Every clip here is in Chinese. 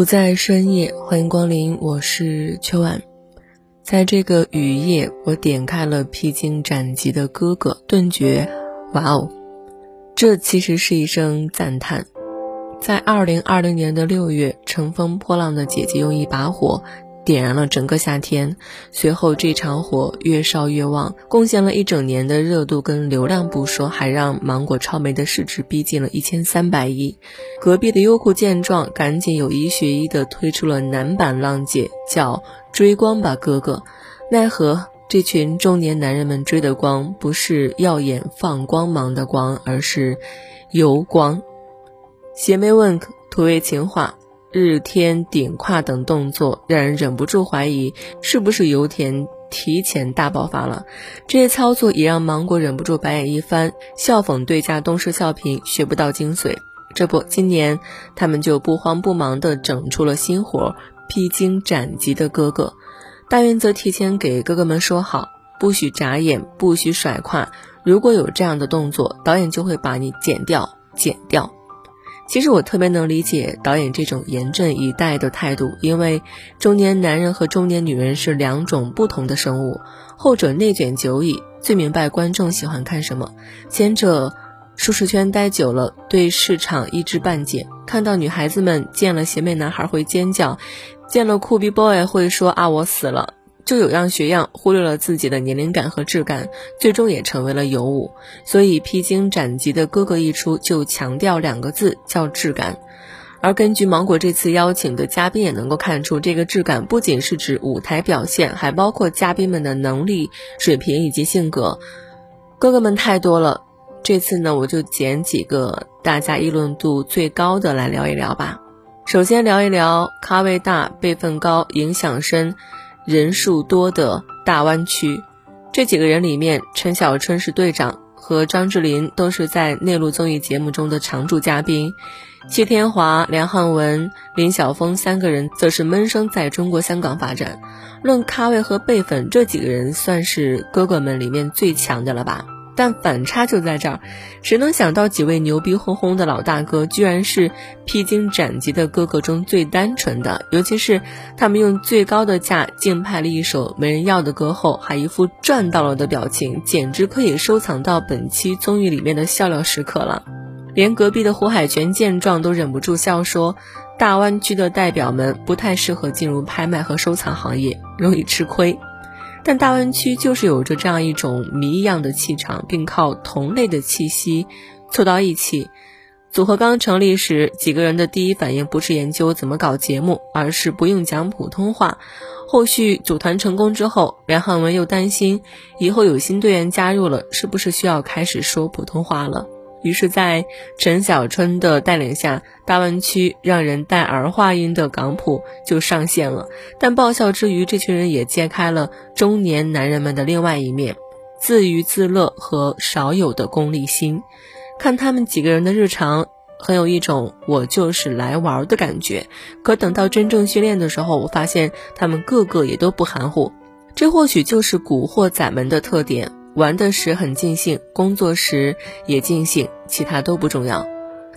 不在深夜，欢迎光临，我是秋晚。在这个雨夜，我点开了披荆斩棘的哥哥，顿觉，哇哦！这其实是一声赞叹。在二零二零年的六月，乘风破浪的姐姐用一把火。点燃了整个夏天，随后这场火越烧越旺，贡献了一整年的热度跟流量不说，还让芒果超媒的市值逼近了一千三百亿。隔壁的优酷见状，赶紧有一学一的推出了男版浪姐，叫《追光吧哥哥》。奈何这群中年男人们追的光，不是耀眼放光芒的光，而是油光。邪魅问土味情话。日天顶胯等动作，让人忍不住怀疑是不是油田提前大爆发了。这些操作也让芒果忍不住白眼一翻，笑讽对家东施效颦，学不到精髓。这不，今年他们就不慌不忙地整出了新活，披荆斩棘的哥哥。大原则提前给哥哥们说好，不许眨眼，不许甩胯。如果有这样的动作，导演就会把你剪掉，剪掉。其实我特别能理解导演这种严阵以待的态度，因为中年男人和中年女人是两种不同的生物，后者内卷久矣，最明白观众喜欢看什么；前者舒适圈待久了，对市场一知半解，看到女孩子们见了邪魅男孩会尖叫，见了酷比 boy 会说啊我死了。就有样学样，忽略了自己的年龄感和质感，最终也成为了尤物。所以披荆斩棘的哥哥一出，就强调两个字，叫质感。而根据芒果这次邀请的嘉宾也能够看出，这个质感不仅是指舞台表现，还包括嘉宾们的能力水平以及性格。哥哥们太多了，这次呢，我就捡几个大家议论度最高的来聊一聊吧。首先聊一聊咖位大、辈分高、影响深。人数多的大湾区，这几个人里面，陈小春是队长，和张智霖都是在内陆综艺节目中的常驻嘉宾，谢天华、梁汉文、林晓峰三个人则是闷声在中国香港发展。论咖位和辈分，这几个人算是哥哥们里面最强的了吧？但反差就在这儿，谁能想到几位牛逼哄哄的老大哥，居然是披荆斩棘的哥哥中最单纯的？尤其是他们用最高的价竞拍了一首没人要的歌后，还一副赚到了的表情，简直可以收藏到本期综艺里面的笑料时刻了。连隔壁的胡海泉见状都忍不住笑说：“大湾区的代表们不太适合进入拍卖和收藏行业，容易吃亏。”但大湾区就是有着这样一种谜一样的气场，并靠同类的气息凑到一起。组合刚成立时，几个人的第一反应不是研究怎么搞节目，而是不用讲普通话。后续组团成功之后，梁汉文又担心以后有新队员加入了，是不是需要开始说普通话了。于是，在陈小春的带领下，大湾区让人带儿化音的港普就上线了。但爆笑之余，这群人也揭开了中年男人们的另外一面：自娱自乐和少有的功利心。看他们几个人的日常，很有一种我就是来玩的感觉。可等到真正训练的时候，我发现他们个个也都不含糊。这或许就是古惑仔们的特点。玩的时很尽兴，工作时也尽兴，其他都不重要。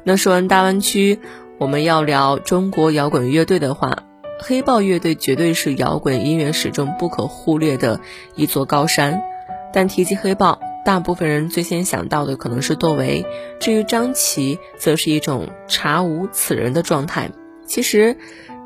那说完大湾区，我们要聊中国摇滚乐队的话，黑豹乐队绝对是摇滚音乐史中不可忽略的一座高山。但提及黑豹，大部分人最先想到的可能是窦唯，至于张琪，则是一种查无此人的状态。其实。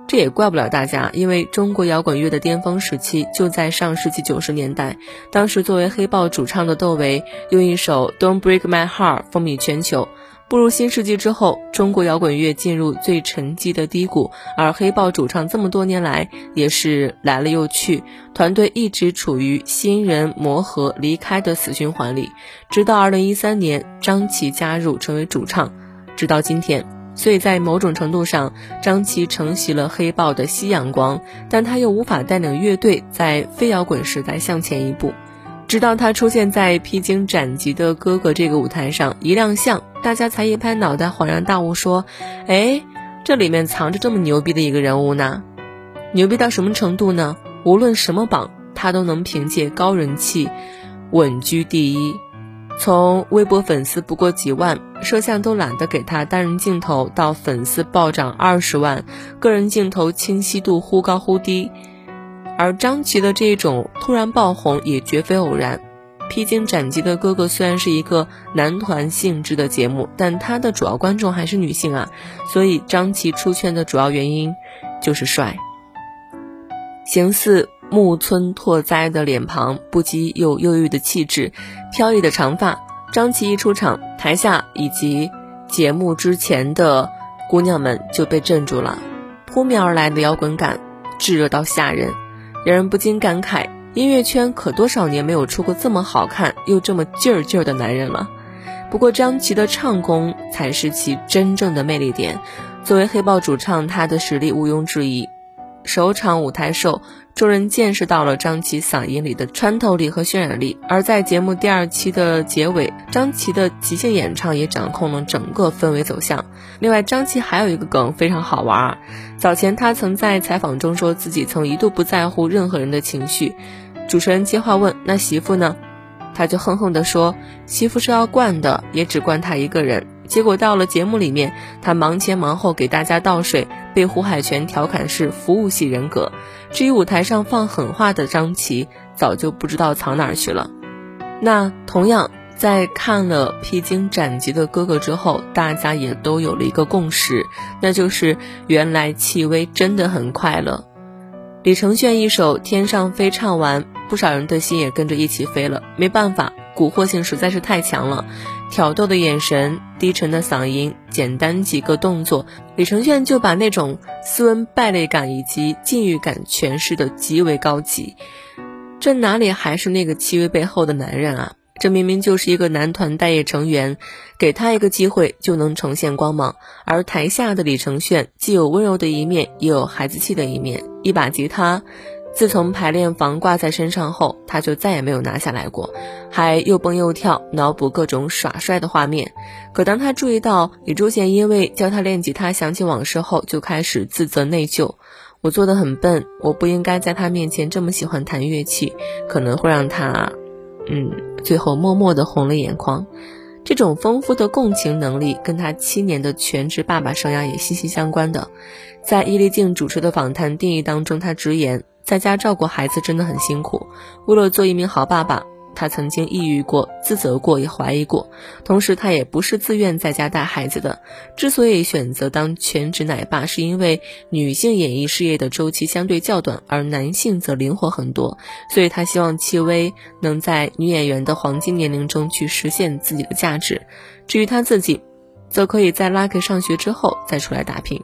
这也怪不了大家，因为中国摇滚乐的巅峰时期就在上世纪九十年代。当时作为黑豹主唱的窦唯，用一首《Don't Break My Heart》风靡全球。步入新世纪之后，中国摇滚乐进入最沉寂的低谷，而黑豹主唱这么多年来也是来了又去，团队一直处于新人磨合、离开的死循环里。直到二零一三年，张琪加入成为主唱，直到今天。所以在某种程度上，张琪承袭了黑豹的夕阳光，但他又无法带领乐队在非摇滚时代向前一步。直到他出现在披荆斩棘的哥哥这个舞台上一亮相，大家才一拍脑袋，恍然大悟，说：“哎，这里面藏着这么牛逼的一个人物呢！牛逼到什么程度呢？无论什么榜，他都能凭借高人气稳居第一。从微博粉丝不过几万，摄像都懒得给他单人镜头，到粉丝暴涨二十万，个人镜头清晰度忽高忽低。”而张琪的这种突然爆红也绝非偶然。披荆斩棘的哥哥虽然是一个男团性质的节目，但他的主要观众还是女性啊，所以张琪出圈的主要原因就是帅。形似木村拓哉的脸庞，不羁又忧郁的气质，飘逸的长发。张琪一出场，台下以及节目之前的姑娘们就被镇住了，扑面而来的摇滚感，炙热到吓人。让人不禁感慨，音乐圈可多少年没有出过这么好看又这么劲儿劲儿的男人了。不过张琪的唱功才是其真正的魅力点。作为黑豹主唱，他的实力毋庸置疑。首场舞台秀，众人见识到了张琪嗓音里的穿透力和渲染力。而在节目第二期的结尾，张琪的即兴演唱也掌控了整个氛围走向。另外，张琪还有一个梗非常好玩儿。早前他曾在采访中说自己曾一度不在乎任何人的情绪。主持人接话问：“那媳妇呢？”他就哼哼地说：“媳妇是要惯的，也只惯他一个人。”结果到了节目里面，他忙前忙后给大家倒水，被胡海泉调侃是服务系人格。至于舞台上放狠话的张琪，早就不知道藏哪儿去了。那同样在看了披荆斩棘的哥哥之后，大家也都有了一个共识，那就是原来戚薇真的很快乐。李承铉一首《天上飞》唱完，不少人的心也跟着一起飞了。没办法，蛊惑性实在是太强了。挑逗的眼神，低沉的嗓音，简单几个动作，李承铉就把那种斯文败类感以及禁欲感诠释的极为高级。这哪里还是那个戚薇背后的男人啊？这明明就是一个男团待业成员，给他一个机会就能呈现光芒。而台下的李承铉既有温柔的一面，也有孩子气的一面，一把吉他。自从排练房挂在身上后，他就再也没有拿下来过，还又蹦又跳，脑补各种耍帅的画面。可当他注意到李珠贤因为教他练吉他想起往事后，就开始自责内疚：“我做的很笨，我不应该在他面前这么喜欢弹乐器，可能会让他……嗯，最后默默的红了眼眶。”这种丰富的共情能力，跟他七年的全职爸爸生涯也息息相关的。在伊丽静主持的访谈定义当中，他直言。在家照顾孩子真的很辛苦。为了做一名好爸爸，他曾经抑郁过、自责过、也怀疑过。同时，他也不是自愿在家带孩子的。之所以选择当全职奶爸，是因为女性演艺事业的周期相对较短，而男性则灵活很多。所以他希望戚薇能在女演员的黄金年龄中去实现自己的价值。至于他自己，则可以在 Lucky 上学之后再出来打拼。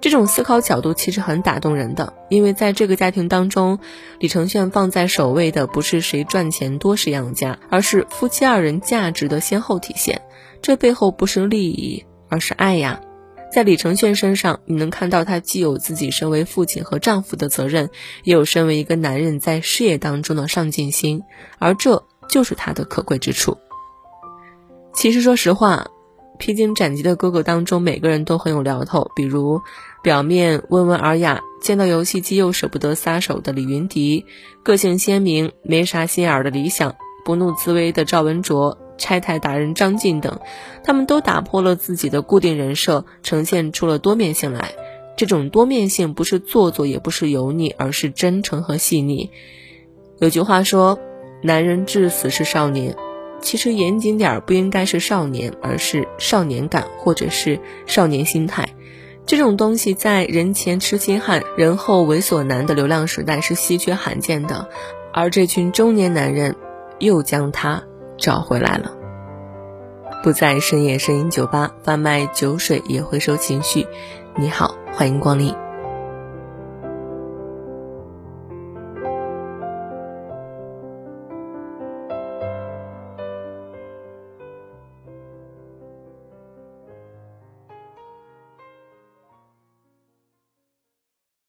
这种思考角度其实很打动人的，因为在这个家庭当中，李承铉放在首位的不是谁赚钱多谁养家，而是夫妻二人价值的先后体现。这背后不是利益，而是爱呀。在李承铉身上，你能看到他既有自己身为父亲和丈夫的责任，也有身为一个男人在事业当中的上进心，而这就是他的可贵之处。其实，说实话。披荆斩棘的哥哥当中，每个人都很有聊头。比如，表面温文尔雅，见到游戏机又舍不得撒手的李云迪；个性鲜明，没啥心眼儿的理想；不怒自威的赵文卓；拆台达人张晋等，他们都打破了自己的固定人设，呈现出了多面性来。这种多面性不是做作，也不是油腻，而是真诚和细腻。有句话说：“男人至死是少年。”其实严谨点儿，不应该是少年，而是少年感，或者是少年心态。这种东西在人前痴心汉，人后猥琐男的流量时代是稀缺罕见的，而这群中年男人又将他找回来了。不在深夜声音酒吧贩卖酒水，也回收情绪。你好，欢迎光临。